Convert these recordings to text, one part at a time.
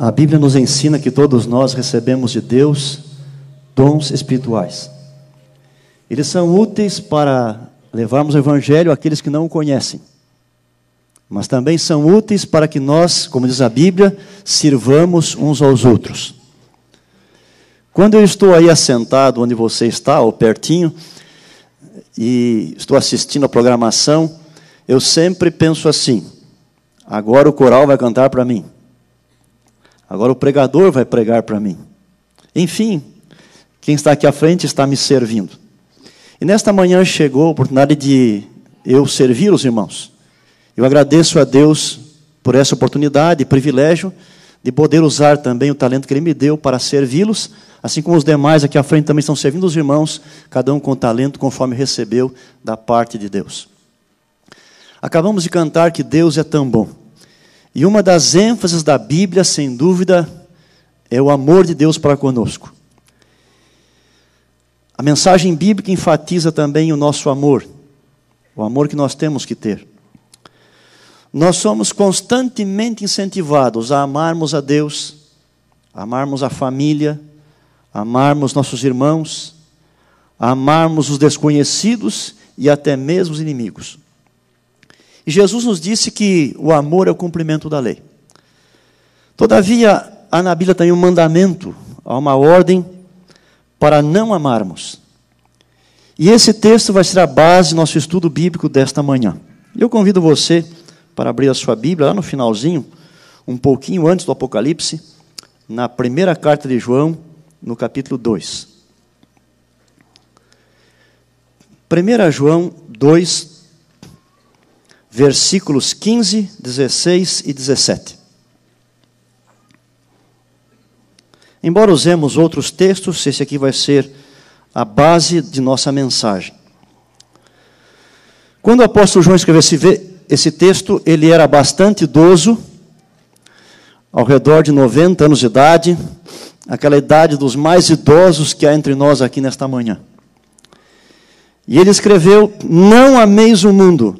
A Bíblia nos ensina que todos nós recebemos de Deus dons espirituais. Eles são úteis para levarmos o Evangelho àqueles que não o conhecem. Mas também são úteis para que nós, como diz a Bíblia, sirvamos uns aos outros. Quando eu estou aí assentado onde você está, ou pertinho, e estou assistindo a programação, eu sempre penso assim: agora o coral vai cantar para mim. Agora o pregador vai pregar para mim. Enfim, quem está aqui à frente está me servindo. E nesta manhã chegou a oportunidade de eu servir os irmãos. Eu agradeço a Deus por essa oportunidade e privilégio de poder usar também o talento que Ele me deu para servi-los, assim como os demais aqui à frente também estão servindo os irmãos, cada um com talento conforme recebeu da parte de Deus. Acabamos de cantar que Deus é tão bom. E uma das ênfases da Bíblia, sem dúvida, é o amor de Deus para conosco. A mensagem bíblica enfatiza também o nosso amor, o amor que nós temos que ter. Nós somos constantemente incentivados a amarmos a Deus, a amarmos a família, a amarmos nossos irmãos, a amarmos os desconhecidos e até mesmo os inimigos. E Jesus nos disse que o amor é o cumprimento da lei. Todavia, há na Bíblia também um mandamento, há uma ordem para não amarmos. E esse texto vai ser a base do nosso estudo bíblico desta manhã. Eu convido você para abrir a sua Bíblia lá no finalzinho, um pouquinho antes do Apocalipse, na primeira carta de João, no capítulo 2. 1 João 2, versículos 15, 16 e 17. Embora usemos outros textos, esse aqui vai ser a base de nossa mensagem. Quando o apóstolo João escreveu esse, esse texto, ele era bastante idoso, ao redor de 90 anos de idade, aquela idade dos mais idosos que há entre nós aqui nesta manhã. E ele escreveu: Não ameis o mundo,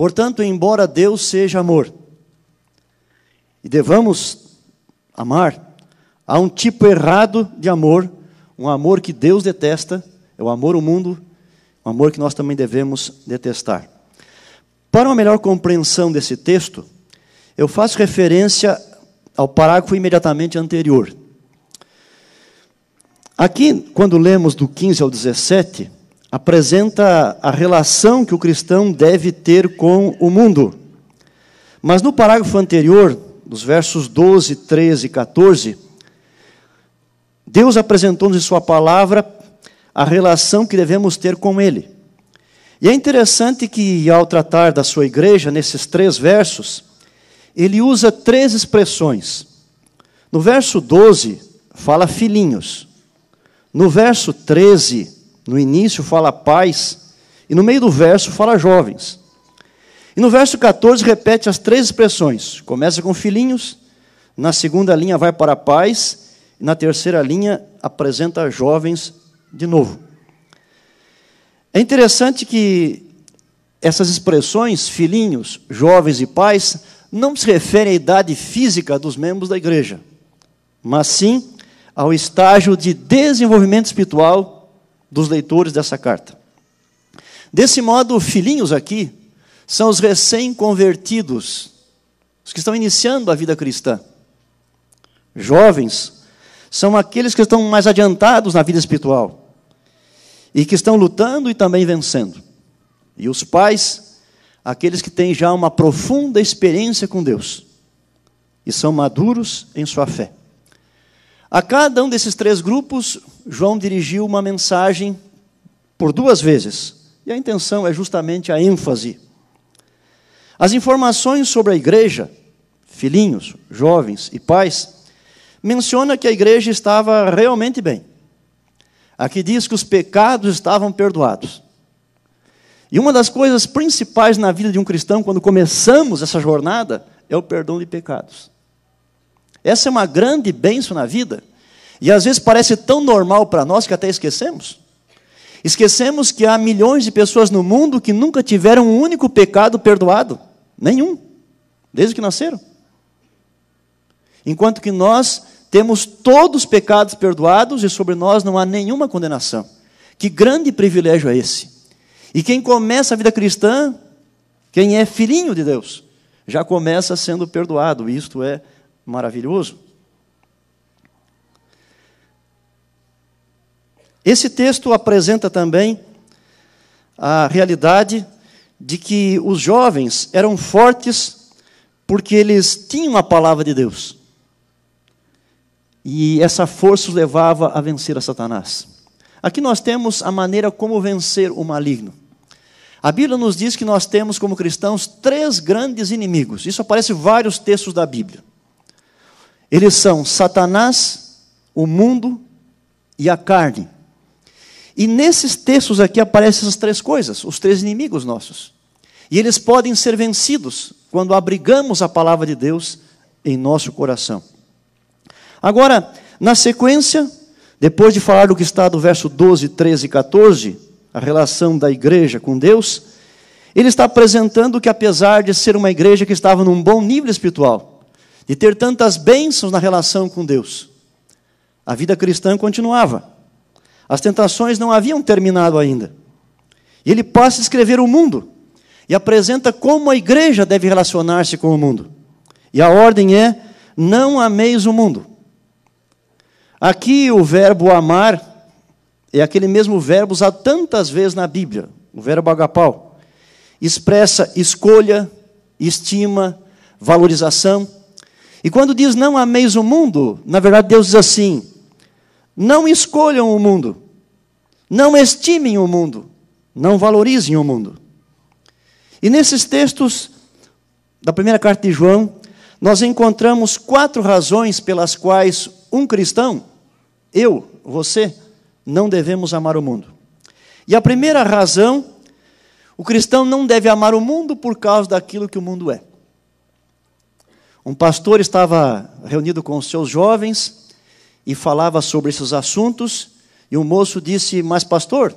Portanto, embora Deus seja amor, e devamos amar, há um tipo errado de amor, um amor que Deus detesta, é o amor ao mundo, um amor que nós também devemos detestar. Para uma melhor compreensão desse texto, eu faço referência ao parágrafo imediatamente anterior. Aqui, quando lemos do 15 ao 17, apresenta a relação que o cristão deve ter com o mundo. Mas no parágrafo anterior, dos versos 12, 13 e 14, Deus apresentou-nos em Sua palavra a relação que devemos ter com Ele. E é interessante que, ao tratar da sua igreja, nesses três versos, ele usa três expressões. No verso 12, fala filhinhos. No verso 13, no início fala pais, e no meio do verso fala jovens. E no verso 14 repete as três expressões. Começa com filhinhos, na segunda linha vai para pais, e na terceira linha apresenta jovens de novo. É interessante que essas expressões, filhinhos, jovens e pais, não se referem à idade física dos membros da igreja, mas sim ao estágio de desenvolvimento espiritual dos leitores dessa carta. Desse modo, filhinhos aqui são os recém-convertidos, os que estão iniciando a vida cristã. Jovens são aqueles que estão mais adiantados na vida espiritual e que estão lutando e também vencendo. E os pais, aqueles que têm já uma profunda experiência com Deus e são maduros em sua fé. A cada um desses três grupos, João dirigiu uma mensagem por duas vezes. E a intenção é justamente a ênfase. As informações sobre a igreja, filhinhos, jovens e pais, menciona que a igreja estava realmente bem. Aqui diz que os pecados estavam perdoados. E uma das coisas principais na vida de um cristão, quando começamos essa jornada, é o perdão de pecados. Essa é uma grande bênção na vida. E às vezes parece tão normal para nós que até esquecemos. Esquecemos que há milhões de pessoas no mundo que nunca tiveram um único pecado perdoado. Nenhum. Desde que nasceram. Enquanto que nós temos todos os pecados perdoados e sobre nós não há nenhuma condenação. Que grande privilégio é esse? E quem começa a vida cristã, quem é filhinho de Deus, já começa sendo perdoado. Isto é maravilhoso. Esse texto apresenta também a realidade de que os jovens eram fortes porque eles tinham a palavra de Deus. E essa força os levava a vencer a Satanás. Aqui nós temos a maneira como vencer o maligno. A Bíblia nos diz que nós temos como cristãos três grandes inimigos. Isso aparece em vários textos da Bíblia. Eles são Satanás, o mundo e a carne. E nesses textos aqui aparecem essas três coisas, os três inimigos nossos. E eles podem ser vencidos quando abrigamos a palavra de Deus em nosso coração. Agora, na sequência, depois de falar do que está do verso 12, 13 e 14, a relação da igreja com Deus, ele está apresentando que, apesar de ser uma igreja que estava num bom nível espiritual, de ter tantas bênçãos na relação com Deus, a vida cristã continuava. As tentações não haviam terminado ainda. E ele passa a escrever o mundo e apresenta como a igreja deve relacionar-se com o mundo. E a ordem é: não ameis o mundo, Aqui o verbo amar é aquele mesmo verbo usado tantas vezes na Bíblia, o verbo agapau. Expressa escolha, estima, valorização. E quando diz não ameis o mundo, na verdade Deus diz assim: não escolham o mundo, não estimem o mundo, não valorizem o mundo. E nesses textos da primeira carta de João, nós encontramos quatro razões pelas quais um cristão eu, você, não devemos amar o mundo. E a primeira razão, o cristão não deve amar o mundo por causa daquilo que o mundo é. Um pastor estava reunido com os seus jovens e falava sobre esses assuntos, e o moço disse: Mas, pastor,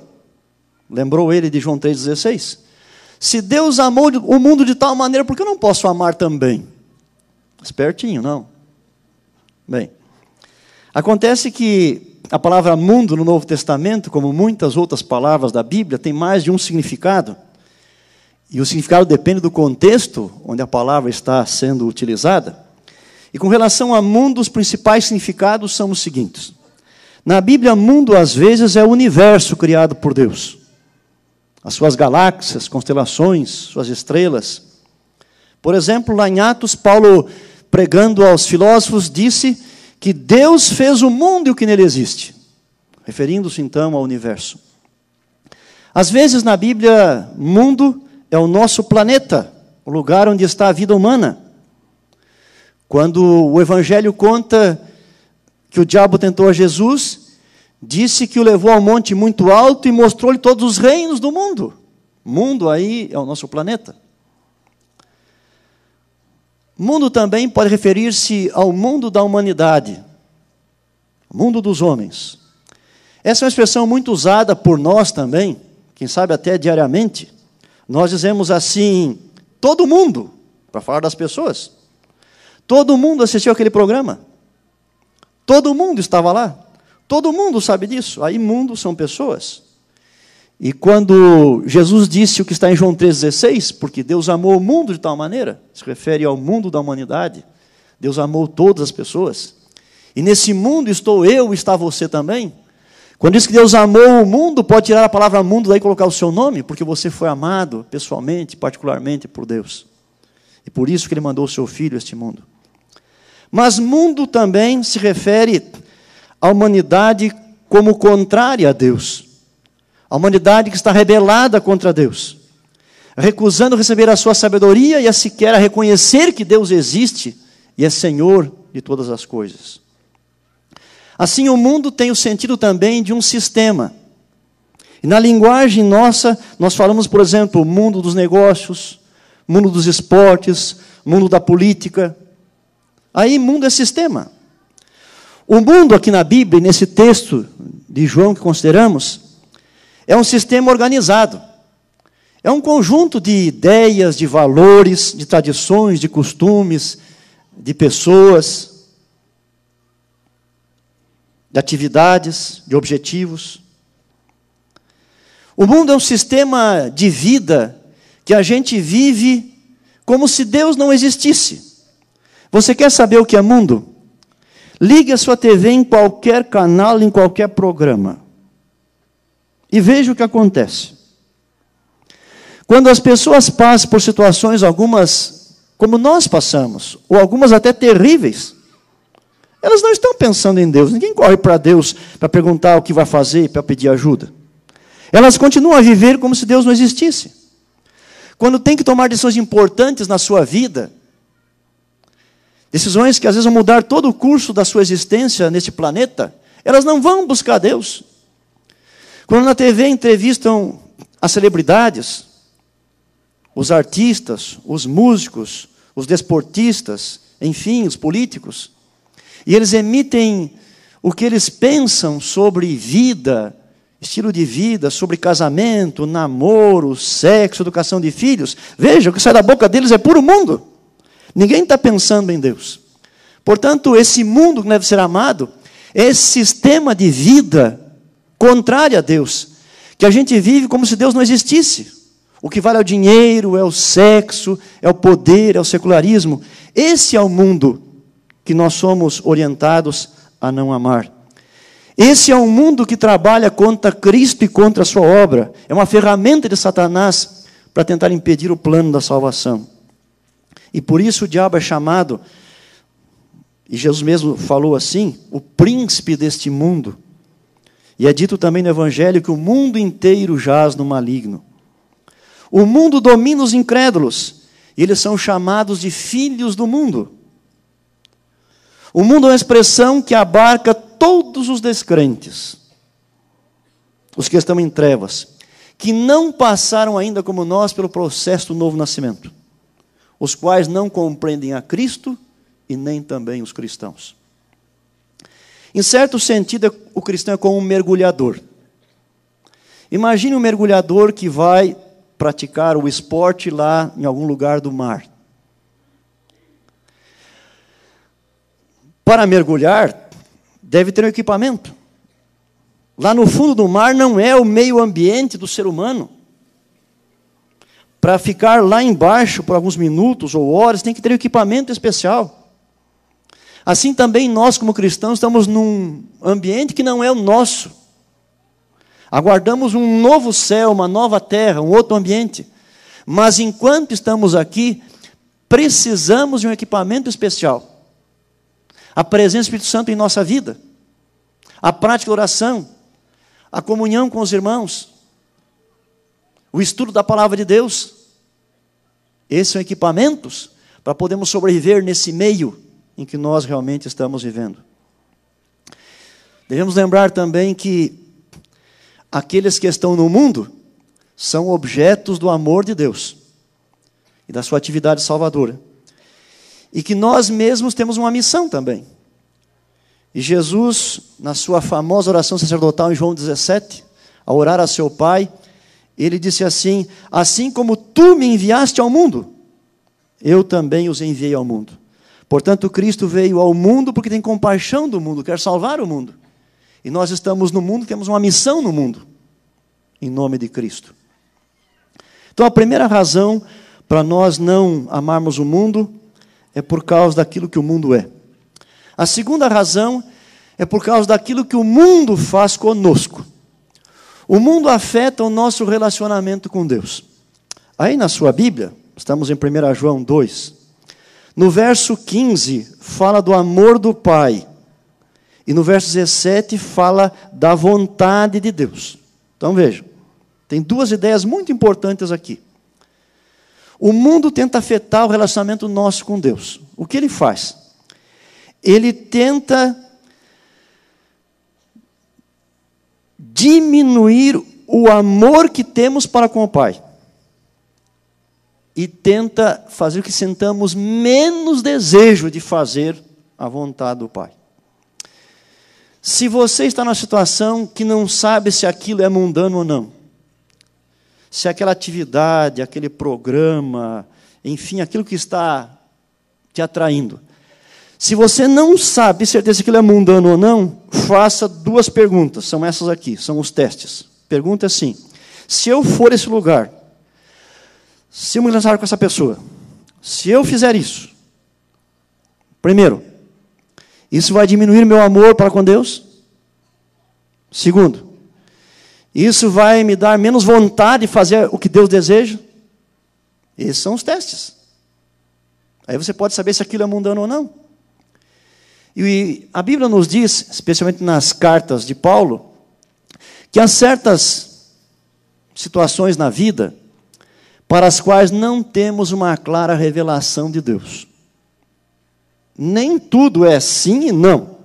lembrou ele de João 3,16: Se Deus amou o mundo de tal maneira, por que eu não posso amar também? Espertinho, não. Bem, Acontece que a palavra mundo no Novo Testamento, como muitas outras palavras da Bíblia, tem mais de um significado. E o significado depende do contexto onde a palavra está sendo utilizada. E com relação a mundo, os principais significados são os seguintes. Na Bíblia, mundo às vezes é o universo criado por Deus. As suas galáxias, constelações, suas estrelas. Por exemplo, lá em Atos, Paulo, pregando aos filósofos, disse que Deus fez o mundo e o que nele existe, referindo-se então ao universo. Às vezes na Bíblia, mundo é o nosso planeta, o lugar onde está a vida humana. Quando o Evangelho conta que o diabo tentou a Jesus, disse que o levou ao monte muito alto e mostrou-lhe todos os reinos do mundo. Mundo aí é o nosso planeta. Mundo também pode referir-se ao mundo da humanidade, mundo dos homens. Essa é uma expressão muito usada por nós também, quem sabe até diariamente. Nós dizemos assim, todo mundo, para falar das pessoas. Todo mundo assistiu aquele programa. Todo mundo estava lá. Todo mundo sabe disso. Aí, mundo são pessoas. E quando Jesus disse o que está em João 3,16, porque Deus amou o mundo de tal maneira, se refere ao mundo da humanidade, Deus amou todas as pessoas. E nesse mundo estou eu, está você também. Quando diz que Deus amou o mundo, pode tirar a palavra mundo daí e colocar o seu nome, porque você foi amado pessoalmente, particularmente por Deus. E por isso que ele mandou o seu filho a este mundo. Mas mundo também se refere à humanidade como contrária a Deus. A humanidade que está rebelada contra Deus, recusando receber a sua sabedoria e a sequer a reconhecer que Deus existe e é senhor de todas as coisas. Assim, o mundo tem o sentido também de um sistema. E na linguagem nossa, nós falamos, por exemplo, mundo dos negócios, mundo dos esportes, mundo da política. Aí, mundo é sistema. O mundo aqui na Bíblia, nesse texto de João que consideramos, é um sistema organizado. É um conjunto de ideias, de valores, de tradições, de costumes, de pessoas, de atividades, de objetivos. O mundo é um sistema de vida que a gente vive como se Deus não existisse. Você quer saber o que é mundo? Ligue a sua TV em qualquer canal, em qualquer programa. E veja o que acontece. Quando as pessoas passam por situações, algumas como nós passamos, ou algumas até terríveis, elas não estão pensando em Deus. Ninguém corre para Deus para perguntar o que vai fazer, para pedir ajuda. Elas continuam a viver como se Deus não existisse. Quando tem que tomar decisões importantes na sua vida, decisões que às vezes vão mudar todo o curso da sua existência neste planeta, elas não vão buscar Deus. Quando na TV entrevistam as celebridades, os artistas, os músicos, os desportistas, enfim, os políticos, e eles emitem o que eles pensam sobre vida, estilo de vida, sobre casamento, namoro, sexo, educação de filhos. Veja, o que sai da boca deles é puro mundo. Ninguém está pensando em Deus. Portanto, esse mundo que deve ser amado, esse sistema de vida contrário a Deus, que a gente vive como se Deus não existisse. O que vale é o dinheiro, é o sexo, é o poder, é o secularismo. Esse é o mundo que nós somos orientados a não amar. Esse é um mundo que trabalha contra Cristo e contra a sua obra. É uma ferramenta de Satanás para tentar impedir o plano da salvação. E por isso o diabo é chamado, e Jesus mesmo falou assim, o príncipe deste mundo. E é dito também no Evangelho que o mundo inteiro jaz no maligno. O mundo domina os incrédulos, e eles são chamados de filhos do mundo. O mundo é uma expressão que abarca todos os descrentes, os que estão em trevas, que não passaram ainda como nós pelo processo do novo nascimento, os quais não compreendem a Cristo e nem também os cristãos. Em certo sentido, o cristão é como um mergulhador. Imagine um mergulhador que vai praticar o esporte lá em algum lugar do mar. Para mergulhar, deve ter um equipamento. Lá no fundo do mar não é o meio ambiente do ser humano. Para ficar lá embaixo por alguns minutos ou horas, tem que ter um equipamento especial. Assim também nós, como cristãos, estamos num ambiente que não é o nosso. Aguardamos um novo céu, uma nova terra, um outro ambiente. Mas enquanto estamos aqui, precisamos de um equipamento especial. A presença do Espírito Santo em nossa vida, a prática da oração, a comunhão com os irmãos, o estudo da palavra de Deus. Esses são equipamentos para podermos sobreviver nesse meio em que nós realmente estamos vivendo. Devemos lembrar também que aqueles que estão no mundo são objetos do amor de Deus e da sua atividade salvadora. E que nós mesmos temos uma missão também. E Jesus, na sua famosa oração sacerdotal em João 17, ao orar a seu Pai, ele disse assim: Assim como tu me enviaste ao mundo, eu também os enviei ao mundo. Portanto, Cristo veio ao mundo porque tem compaixão do mundo, quer salvar o mundo. E nós estamos no mundo, temos uma missão no mundo, em nome de Cristo. Então, a primeira razão para nós não amarmos o mundo é por causa daquilo que o mundo é. A segunda razão é por causa daquilo que o mundo faz conosco. O mundo afeta o nosso relacionamento com Deus. Aí na sua Bíblia, estamos em 1 João 2, no verso 15, fala do amor do Pai e no verso 17 fala da vontade de Deus. Então vejam, tem duas ideias muito importantes aqui. O mundo tenta afetar o relacionamento nosso com Deus. O que ele faz? ele tenta diminuir o amor que temos para com o Pai. E tenta fazer que sentamos menos desejo de fazer a vontade do Pai. Se você está numa situação que não sabe se aquilo é mundano ou não, se aquela atividade, aquele programa, enfim, aquilo que está te atraindo, se você não sabe certeza se aquilo é mundano ou não, faça duas perguntas, são essas aqui, são os testes. Pergunta assim: se eu for esse lugar, se eu me lançar com essa pessoa, se eu fizer isso, primeiro, isso vai diminuir meu amor para com Deus? Segundo, isso vai me dar menos vontade de fazer o que Deus deseja? Esses são os testes. Aí você pode saber se aquilo é mundano ou não. E a Bíblia nos diz, especialmente nas cartas de Paulo, que há certas situações na vida para as quais não temos uma clara revelação de Deus nem tudo é sim e não.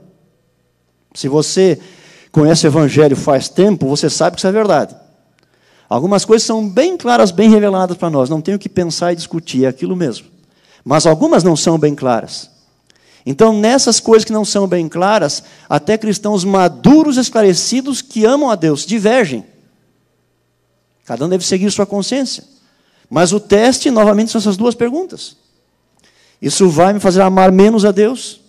Se você conhece o Evangelho faz tempo, você sabe que isso é verdade. Algumas coisas são bem claras, bem reveladas para nós, não tenho que pensar e discutir, é aquilo mesmo. Mas algumas não são bem claras. Então, nessas coisas que não são bem claras, até cristãos maduros, esclarecidos, que amam a Deus, divergem. Cada um deve seguir sua consciência. Mas o teste, novamente, são essas duas perguntas. Isso vai me fazer amar menos a Deus?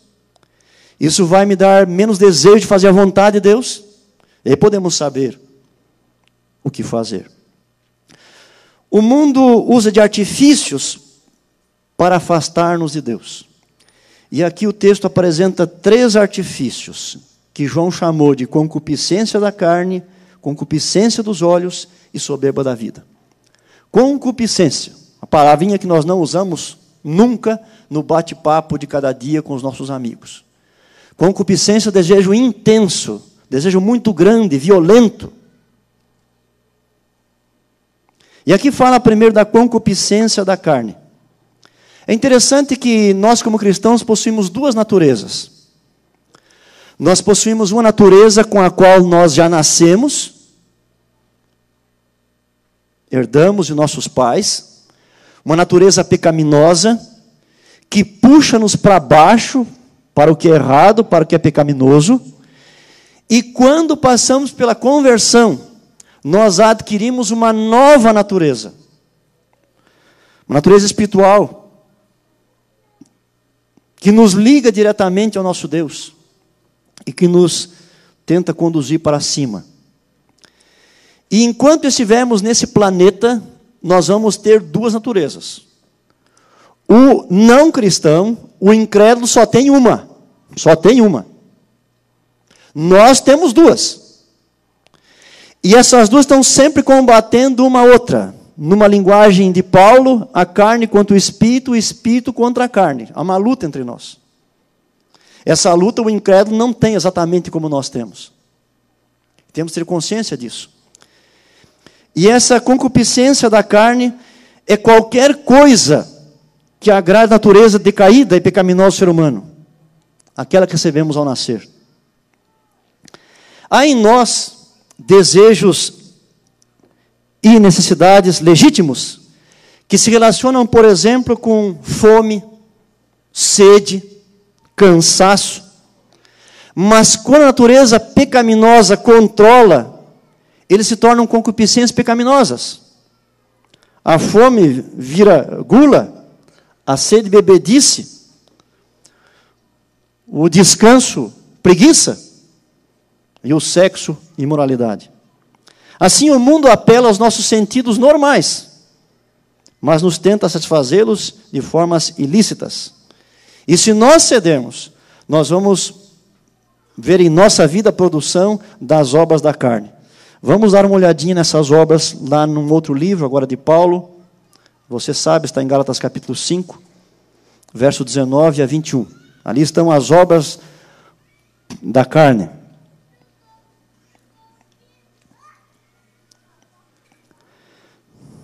Isso vai me dar menos desejo de fazer a vontade de Deus? E podemos saber o que fazer. O mundo usa de artifícios para afastar-nos de Deus. E aqui o texto apresenta três artifícios que João chamou de concupiscência da carne, concupiscência dos olhos e soberba da vida. Concupiscência, a palavrinha que nós não usamos nunca no bate-papo de cada dia com os nossos amigos. Concupiscência, desejo intenso, desejo muito grande, violento. E aqui fala primeiro da concupiscência da carne. É interessante que nós, como cristãos, possuímos duas naturezas. Nós possuímos uma natureza com a qual nós já nascemos, herdamos de nossos pais, uma natureza pecaminosa que puxa-nos para baixo, para o que é errado, para o que é pecaminoso. E quando passamos pela conversão, nós adquirimos uma nova natureza. Uma natureza espiritual que nos liga diretamente ao nosso Deus e que nos tenta conduzir para cima. E enquanto estivermos nesse planeta, nós vamos ter duas naturezas. O não cristão, o incrédulo, só tem uma. Só tem uma. Nós temos duas. E essas duas estão sempre combatendo uma outra. Numa linguagem de Paulo, a carne contra o espírito, o espírito contra a carne. Há uma luta entre nós. Essa luta o incrédulo não tem exatamente como nós temos. Temos que ter consciência disso. E essa concupiscência da carne é qualquer coisa que agrade a natureza decaída e pecaminosa do ser humano, aquela que recebemos ao nascer. Há em nós desejos e necessidades legítimos que se relacionam, por exemplo, com fome, sede, cansaço. Mas quando a natureza pecaminosa controla eles se tornam concupiscências pecaminosas. A fome vira gula, a sede bebedice, o descanso preguiça e o sexo imoralidade. Assim o mundo apela aos nossos sentidos normais, mas nos tenta satisfazê-los de formas ilícitas. E se nós cedermos, nós vamos ver em nossa vida a produção das obras da carne. Vamos dar uma olhadinha nessas obras lá num outro livro, agora de Paulo. Você sabe, está em Gálatas capítulo 5, verso 19 a 21. Ali estão as obras da carne.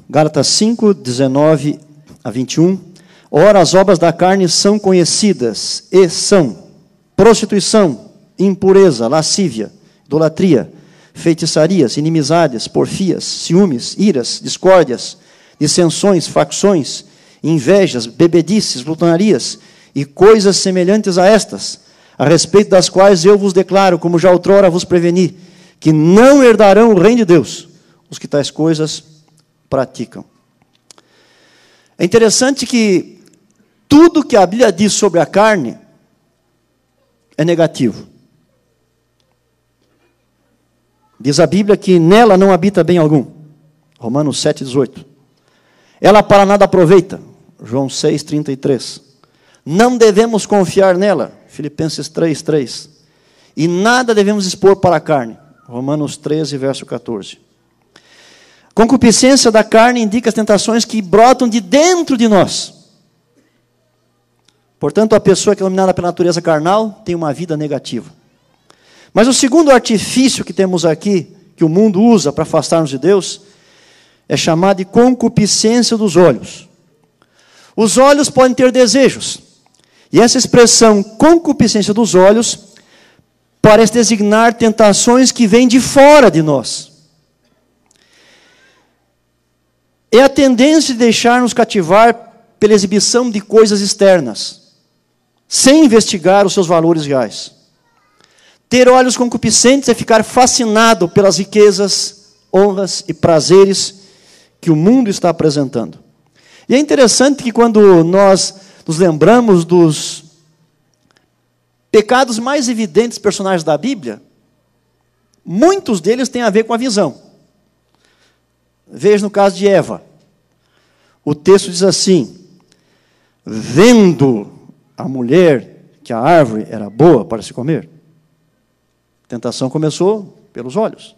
Gálatas 5, 19 a 21. Ora, as obras da carne são conhecidas, e são prostituição, impureza, lascívia, idolatria, feitiçarias, inimizades, porfias, ciúmes, iras, discórdias, dissensões, facções, invejas, bebedices, glutonarias e coisas semelhantes a estas, a respeito das quais eu vos declaro, como já outrora vos preveni, que não herdarão o reino de Deus os que tais coisas praticam. É interessante que tudo que a Bíblia diz sobre a carne é negativo. Diz a Bíblia que nela não habita bem algum. Romanos 7,18. Ela para nada aproveita. João 6,33. Não devemos confiar nela. Filipenses 3,3. E nada devemos expor para a carne. Romanos 13, verso 14. Concupiscência da carne indica as tentações que brotam de dentro de nós. Portanto, a pessoa que é dominada pela natureza carnal tem uma vida negativa. Mas o segundo artifício que temos aqui, que o mundo usa para afastar-nos de Deus, é chamado de concupiscência dos olhos. Os olhos podem ter desejos. E essa expressão concupiscência dos olhos parece designar tentações que vêm de fora de nós. É a tendência de deixar-nos cativar pela exibição de coisas externas, sem investigar os seus valores reais. Ter olhos concupiscentes é ficar fascinado pelas riquezas, honras e prazeres que o mundo está apresentando. E é interessante que quando nós nos lembramos dos pecados mais evidentes personagens da Bíblia, muitos deles têm a ver com a visão. Veja no caso de Eva. O texto diz assim: Vendo a mulher que a árvore era boa para se comer. A tentação começou pelos olhos.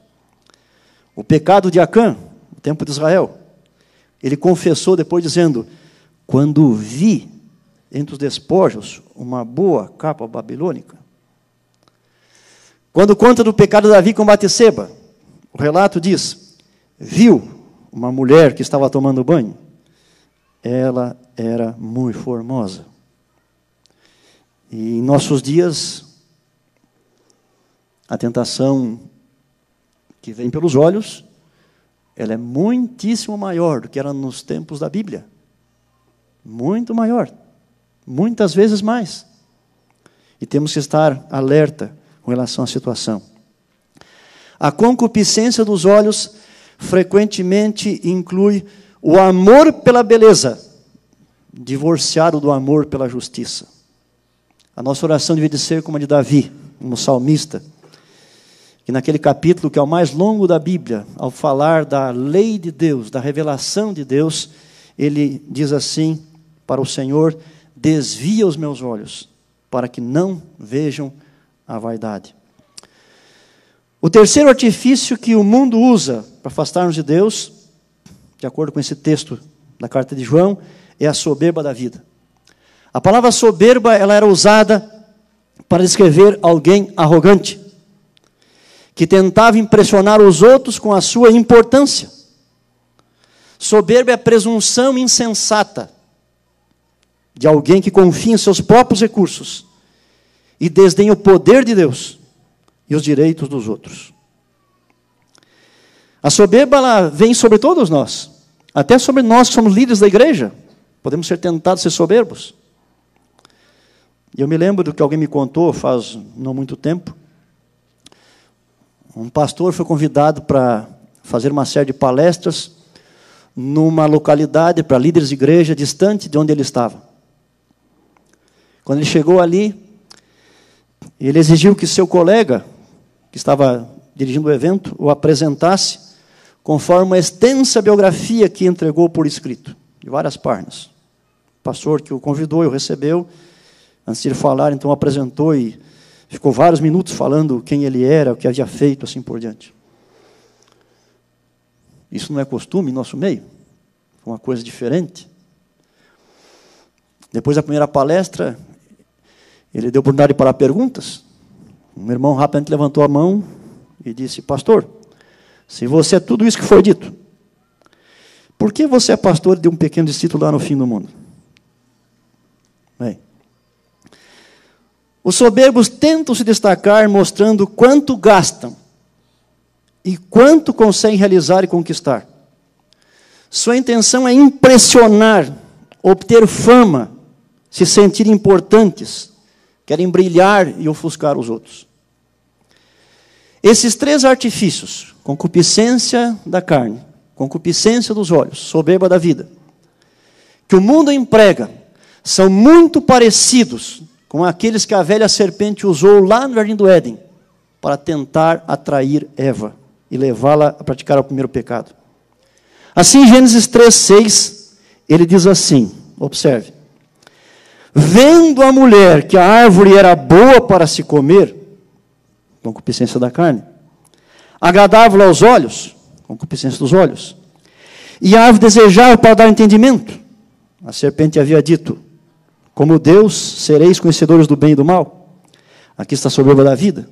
O pecado de Acã, no tempo de Israel, ele confessou depois dizendo: Quando vi entre os despojos uma boa capa babilônica. Quando conta do pecado de Davi com Batisseba, o relato diz: Viu uma mulher que estava tomando banho, ela era muito formosa. E em nossos dias, a tentação que vem pelos olhos, ela é muitíssimo maior do que era nos tempos da Bíblia. Muito maior. Muitas vezes mais. E temos que estar alerta com relação à situação. A concupiscência dos olhos frequentemente inclui o amor pela beleza, divorciado do amor pela justiça. A nossa oração devia ser como a de Davi, como salmista, que naquele capítulo, que é o mais longo da Bíblia, ao falar da lei de Deus, da revelação de Deus, ele diz assim para o Senhor: desvia os meus olhos, para que não vejam a vaidade. O terceiro artifício que o mundo usa para afastar-nos de Deus, de acordo com esse texto da carta de João, é a soberba da vida. A palavra soberba ela era usada para descrever alguém arrogante, que tentava impressionar os outros com a sua importância. Soberba é a presunção insensata de alguém que confia em seus próprios recursos e desdenha o poder de Deus e os direitos dos outros. A soberba vem sobre todos nós, até sobre nós que somos líderes da igreja. Podemos ser tentados a ser soberbos. E eu me lembro do que alguém me contou faz não muito tempo. Um pastor foi convidado para fazer uma série de palestras numa localidade para líderes de igreja distante de onde ele estava. Quando ele chegou ali, ele exigiu que seu colega que estava dirigindo o evento, o apresentasse conforme uma extensa biografia que entregou por escrito, de várias páginas. O pastor que o convidou e o recebeu, antes de falar, então apresentou e ficou vários minutos falando quem ele era, o que havia feito, assim por diante. Isso não é costume em nosso meio, uma coisa diferente. Depois da primeira palestra, ele deu oportunidade para perguntas. Um irmão rapidamente levantou a mão e disse: Pastor, se você é tudo isso que foi dito, por que você é pastor de um pequeno distrito lá no fim do mundo? Bem, Os soberbos tentam se destacar mostrando quanto gastam e quanto conseguem realizar e conquistar. Sua intenção é impressionar, obter fama, se sentir importantes, querem brilhar e ofuscar os outros. Esses três artifícios, concupiscência da carne, concupiscência dos olhos, soberba da vida, que o mundo emprega, são muito parecidos com aqueles que a velha serpente usou lá no jardim do Éden para tentar atrair Eva e levá-la a praticar o primeiro pecado. Assim, Gênesis 3:6, ele diz assim: observe. Vendo a mulher que a árvore era boa para se comer, concupiscência da carne, agradável aos olhos, concupiscência dos olhos, e a árvore desejável para dar entendimento, a serpente havia dito: Como Deus sereis conhecedores do bem e do mal. Aqui está a soberba da vida.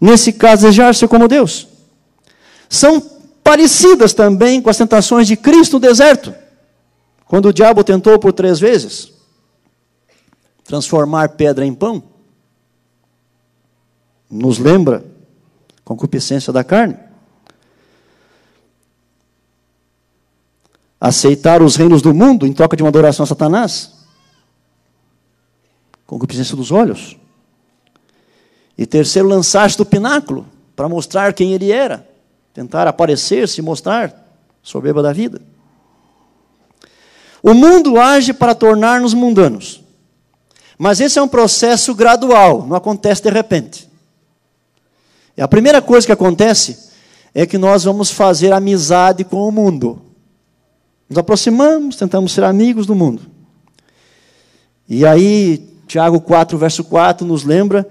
Nesse caso, desejar ser como Deus. São parecidas também com as tentações de Cristo no deserto, quando o diabo tentou por três vezes transformar pedra em pão. Nos lembra concupiscência da carne. Aceitar os reinos do mundo em troca de uma adoração a Satanás. Concupiscência dos olhos. E terceiro, lançar-se do pináculo para mostrar quem ele era. Tentar aparecer, se mostrar, soberba da vida. O mundo age para tornar-nos mundanos. Mas esse é um processo gradual, não acontece de repente. E a primeira coisa que acontece é que nós vamos fazer amizade com o mundo. Nos aproximamos, tentamos ser amigos do mundo. E aí, Tiago 4, verso 4 nos lembra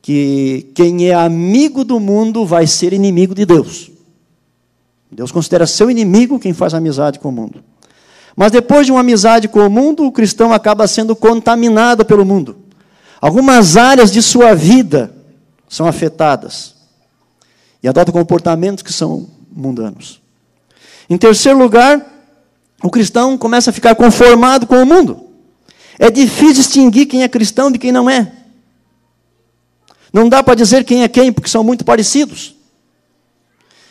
que quem é amigo do mundo vai ser inimigo de Deus. Deus considera seu inimigo quem faz amizade com o mundo. Mas depois de uma amizade com o mundo, o cristão acaba sendo contaminado pelo mundo. Algumas áreas de sua vida são afetadas e adota comportamentos que são mundanos. Em terceiro lugar, o cristão começa a ficar conformado com o mundo. É difícil distinguir quem é cristão de quem não é. Não dá para dizer quem é quem, porque são muito parecidos.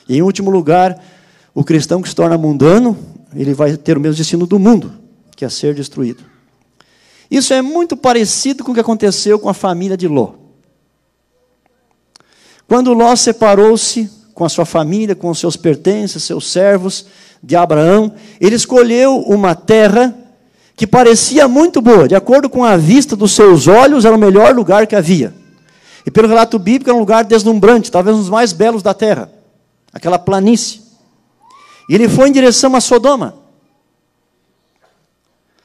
E em último lugar, o cristão que se torna mundano, ele vai ter o mesmo destino do mundo, que é ser destruído. Isso é muito parecido com o que aconteceu com a família de Ló. Quando Ló separou-se com a sua família, com os seus pertences, seus servos de Abraão, ele escolheu uma terra que parecia muito boa, de acordo com a vista dos seus olhos, era o melhor lugar que havia. E pelo relato bíblico, era um lugar deslumbrante, talvez um dos mais belos da terra, aquela planície. E ele foi em direção a Sodoma.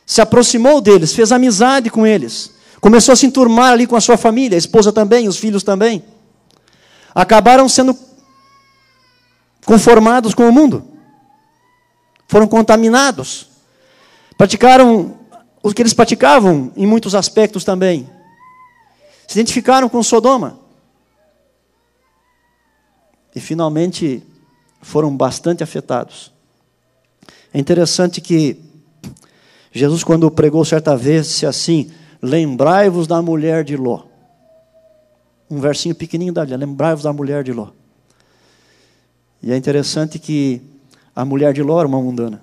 Se aproximou deles, fez amizade com eles. Começou a se enturmar ali com a sua família, a esposa também, os filhos também. Acabaram sendo conformados com o mundo. Foram contaminados. Praticaram o que eles praticavam em muitos aspectos também. Se identificaram com Sodoma. E finalmente foram bastante afetados. É interessante que Jesus, quando pregou certa vez, disse assim: Lembrai-vos da mulher de Ló. Um versinho pequenininho da Bíblia: Lembrai-vos da mulher de Ló. E é interessante que a mulher de Ló era uma mundana.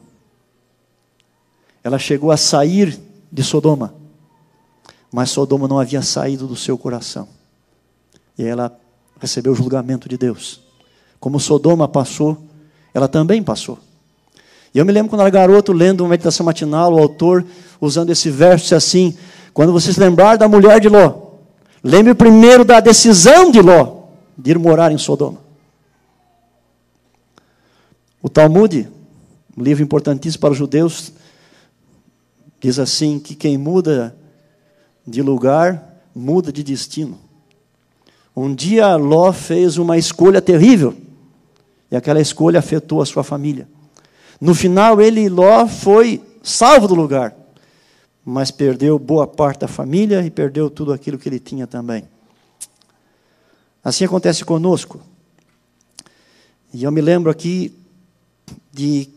Ela chegou a sair de Sodoma, mas Sodoma não havia saído do seu coração. E ela recebeu o julgamento de Deus. Como Sodoma passou, ela também passou. E eu me lembro quando era garoto, lendo uma meditação matinal, o autor usando esse verso assim: quando você se lembrar da mulher de Ló, lembre primeiro da decisão de Ló de ir morar em Sodoma. O Talmud, um livro importantíssimo para os judeus, diz assim: que quem muda de lugar, muda de destino. Um dia Ló fez uma escolha terrível. E aquela escolha afetou a sua família. No final, ele e Ló foi salvo do lugar, mas perdeu boa parte da família e perdeu tudo aquilo que ele tinha também. Assim acontece conosco. E eu me lembro aqui de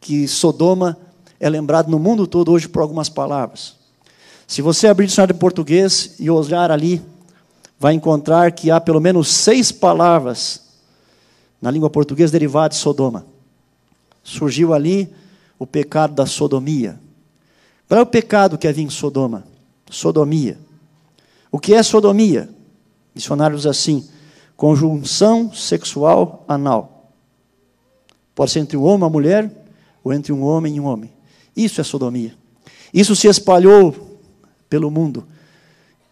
que Sodoma é lembrado no mundo todo hoje por algumas palavras. Se você abrir o dicionário de português e olhar ali vai encontrar que há pelo menos seis palavras na língua portuguesa derivadas de Sodoma. Surgiu ali o pecado da sodomia. Qual é o pecado que havia em Sodoma? Sodomia. O que é sodomia? Dicionários assim: conjunção sexual anal. Pode ser entre um homem e uma mulher, ou entre um homem e um homem. Isso é sodomia. Isso se espalhou pelo mundo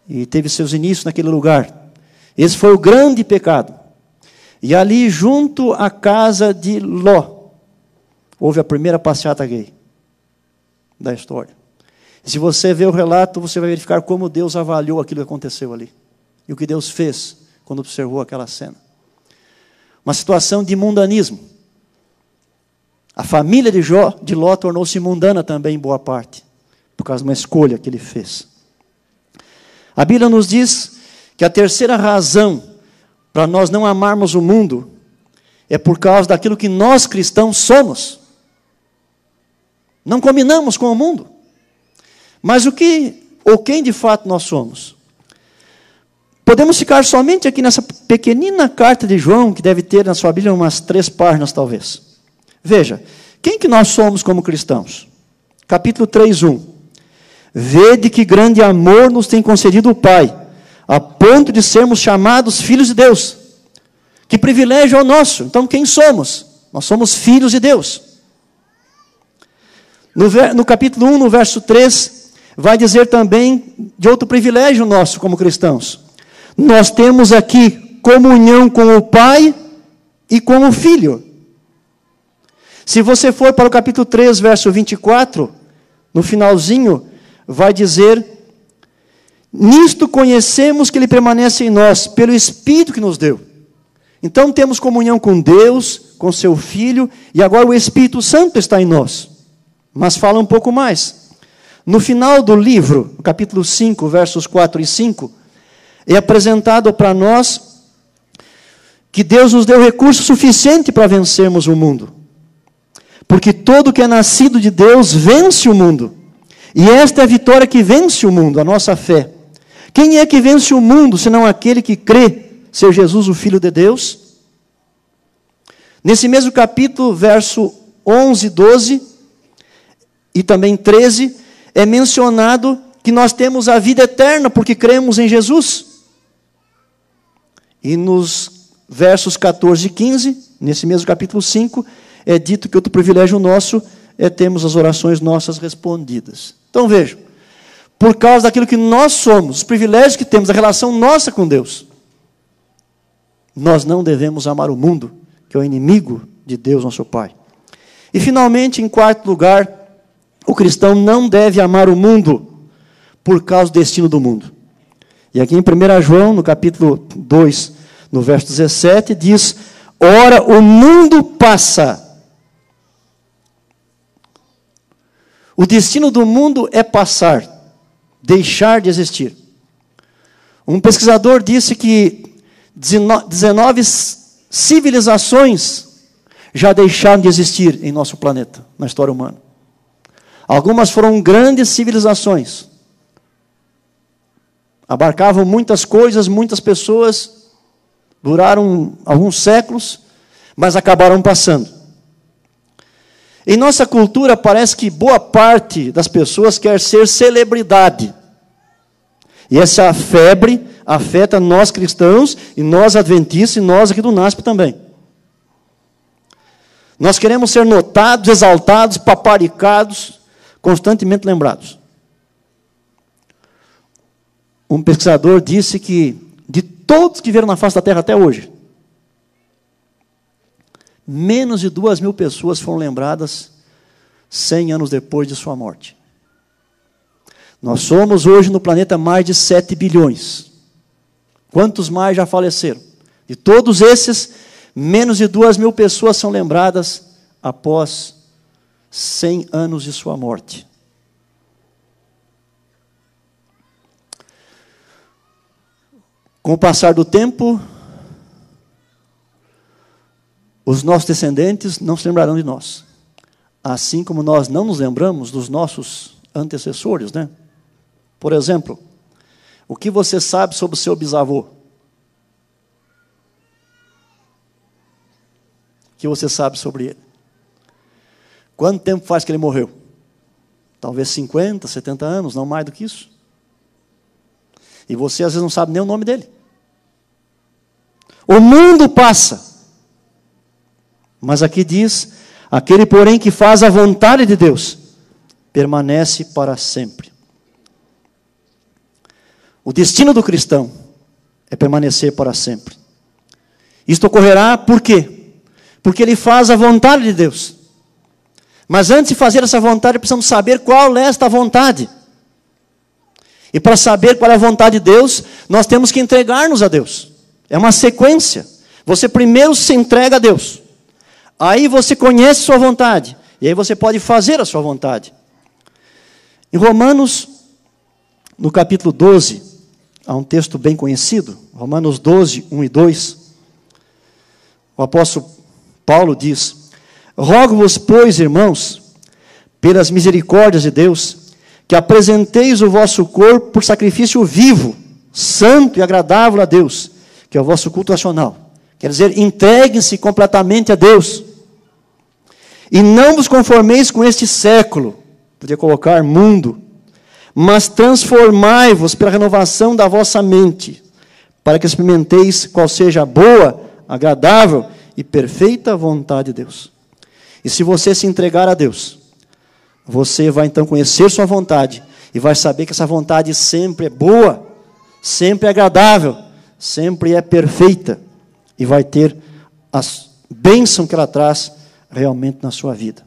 e teve seus inícios naquele lugar. Esse foi o grande pecado. E ali, junto à casa de Ló, houve a primeira passeata gay da história. Se você ver o relato, você vai verificar como Deus avaliou aquilo que aconteceu ali. E o que Deus fez quando observou aquela cena. Uma situação de mundanismo. A família de, Jó, de Ló tornou-se mundana também em boa parte, por causa de uma escolha que ele fez. A Bíblia nos diz que a terceira razão para nós não amarmos o mundo é por causa daquilo que nós cristãos somos. Não combinamos com o mundo. Mas o que ou quem de fato nós somos? Podemos ficar somente aqui nessa pequenina carta de João, que deve ter na sua Bíblia umas três páginas, talvez. Veja, quem que nós somos como cristãos? Capítulo 3, 1. Vede que grande amor nos tem concedido o Pai, a ponto de sermos chamados filhos de Deus. Que privilégio é o nosso. Então, quem somos? Nós somos filhos de Deus. No, no capítulo 1, no verso 3, vai dizer também de outro privilégio nosso como cristãos. Nós temos aqui comunhão com o Pai e com o Filho. Se você for para o capítulo 3, verso 24, no finalzinho, vai dizer: Nisto conhecemos que Ele permanece em nós, pelo Espírito que nos deu. Então temos comunhão com Deus, com Seu Filho, e agora o Espírito Santo está em nós. Mas fala um pouco mais. No final do livro, capítulo 5, versos 4 e 5, é apresentado para nós que Deus nos deu recurso suficiente para vencermos o mundo. Porque todo que é nascido de Deus vence o mundo. E esta é a vitória que vence o mundo, a nossa fé. Quem é que vence o mundo, senão aquele que crê ser Jesus o Filho de Deus? Nesse mesmo capítulo, verso 11, 12 e também 13, é mencionado que nós temos a vida eterna porque cremos em Jesus. E nos versos 14 e 15, nesse mesmo capítulo 5, é dito que outro privilégio nosso é termos as orações nossas respondidas. Então vejam, por causa daquilo que nós somos, os privilégios que temos, a relação nossa com Deus, nós não devemos amar o mundo, que é o inimigo de Deus, nosso Pai. E finalmente, em quarto lugar, o cristão não deve amar o mundo por causa do destino do mundo. E aqui em 1 João, no capítulo 2, no verso 17, diz: Ora, o mundo passa O destino do mundo é passar, deixar de existir. Um pesquisador disse que 19 civilizações já deixaram de existir em nosso planeta, na história humana. Algumas foram grandes civilizações. Abarcavam muitas coisas, muitas pessoas, duraram alguns séculos, mas acabaram passando. Em nossa cultura, parece que boa parte das pessoas quer ser celebridade. E essa febre afeta nós cristãos, e nós adventistas, e nós aqui do NASP também. Nós queremos ser notados, exaltados, paparicados, constantemente lembrados. Um pesquisador disse que, de todos que vieram na face da terra até hoje, menos de duas mil pessoas foram lembradas cem anos depois de sua morte. Nós somos hoje no planeta mais de 7 bilhões. Quantos mais já faleceram? De todos esses, menos de duas mil pessoas são lembradas após 100 anos de sua morte. Com o passar do tempo, os nossos descendentes não se lembrarão de nós. Assim como nós não nos lembramos dos nossos antecessores, né? Por exemplo, o que você sabe sobre o seu bisavô? O que você sabe sobre ele? Quanto tempo faz que ele morreu? Talvez 50, 70 anos, não mais do que isso. E você às vezes não sabe nem o nome dele. O mundo passa. Mas aqui diz: aquele, porém, que faz a vontade de Deus, permanece para sempre. O destino do cristão é permanecer para sempre. Isto ocorrerá por quê? Porque ele faz a vontade de Deus. Mas antes de fazer essa vontade, precisamos saber qual é esta vontade. E para saber qual é a vontade de Deus, nós temos que entregar-nos a Deus. É uma sequência. Você primeiro se entrega a Deus. Aí você conhece sua vontade. E aí você pode fazer a sua vontade. Em Romanos, no capítulo 12, há um texto bem conhecido. Romanos 12, 1 e 2. O apóstolo Paulo diz: Rogo-vos, pois, irmãos, pelas misericórdias de Deus, que apresenteis o vosso corpo por sacrifício vivo, santo e agradável a Deus, que é o vosso culto nacional. Quer dizer, entreguem-se completamente a Deus. E não vos conformeis com este século, podia colocar mundo, mas transformai-vos pela renovação da vossa mente, para que experimenteis qual seja a boa, agradável e perfeita vontade de Deus. E se você se entregar a Deus, você vai então conhecer sua vontade e vai saber que essa vontade sempre é boa, sempre é agradável, sempre é perfeita e vai ter a bênção que ela traz realmente na sua vida.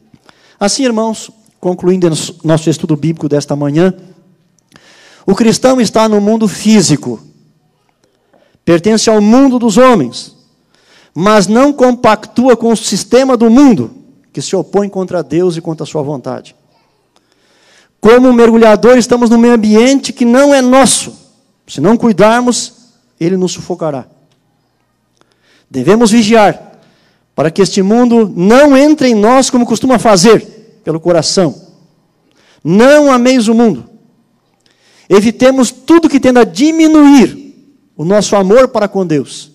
Assim, irmãos, concluindo nosso estudo bíblico desta manhã, o cristão está no mundo físico, pertence ao mundo dos homens, mas não compactua com o sistema do mundo que se opõe contra Deus e contra a sua vontade. Como mergulhador, estamos num meio ambiente que não é nosso. Se não cuidarmos, ele nos sufocará. Devemos vigiar para que este mundo não entre em nós como costuma fazer, pelo coração. Não ameis o mundo. Evitemos tudo que tenda a diminuir o nosso amor para com Deus,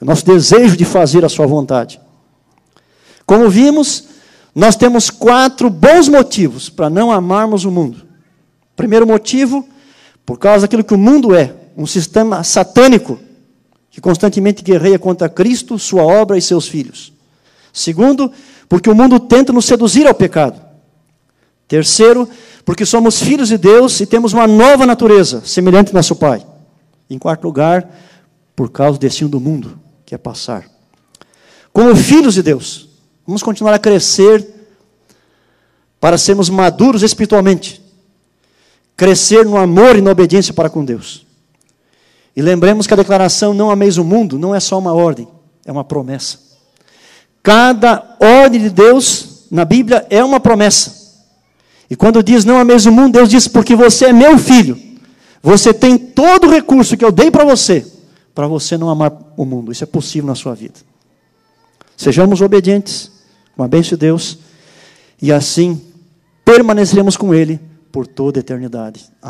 o nosso desejo de fazer a Sua vontade. Como vimos, nós temos quatro bons motivos para não amarmos o mundo. Primeiro motivo, por causa daquilo que o mundo é, um sistema satânico que constantemente guerreia contra Cristo, sua obra e seus filhos. Segundo, porque o mundo tenta nos seduzir ao pecado. Terceiro, porque somos filhos de Deus e temos uma nova natureza, semelhante ao nosso Pai. Em quarto lugar, por causa do destino do mundo, que é passar. Como filhos de Deus, Vamos continuar a crescer para sermos maduros espiritualmente. Crescer no amor e na obediência para com Deus. E lembremos que a declaração não ameis o mundo não é só uma ordem, é uma promessa. Cada ordem de Deus na Bíblia é uma promessa. E quando diz não ameis o mundo, Deus diz porque você é meu filho. Você tem todo o recurso que eu dei para você, para você não amar o mundo. Isso é possível na sua vida. Sejamos obedientes com a bênção de Deus, e assim permaneceremos com Ele por toda a eternidade. Amém.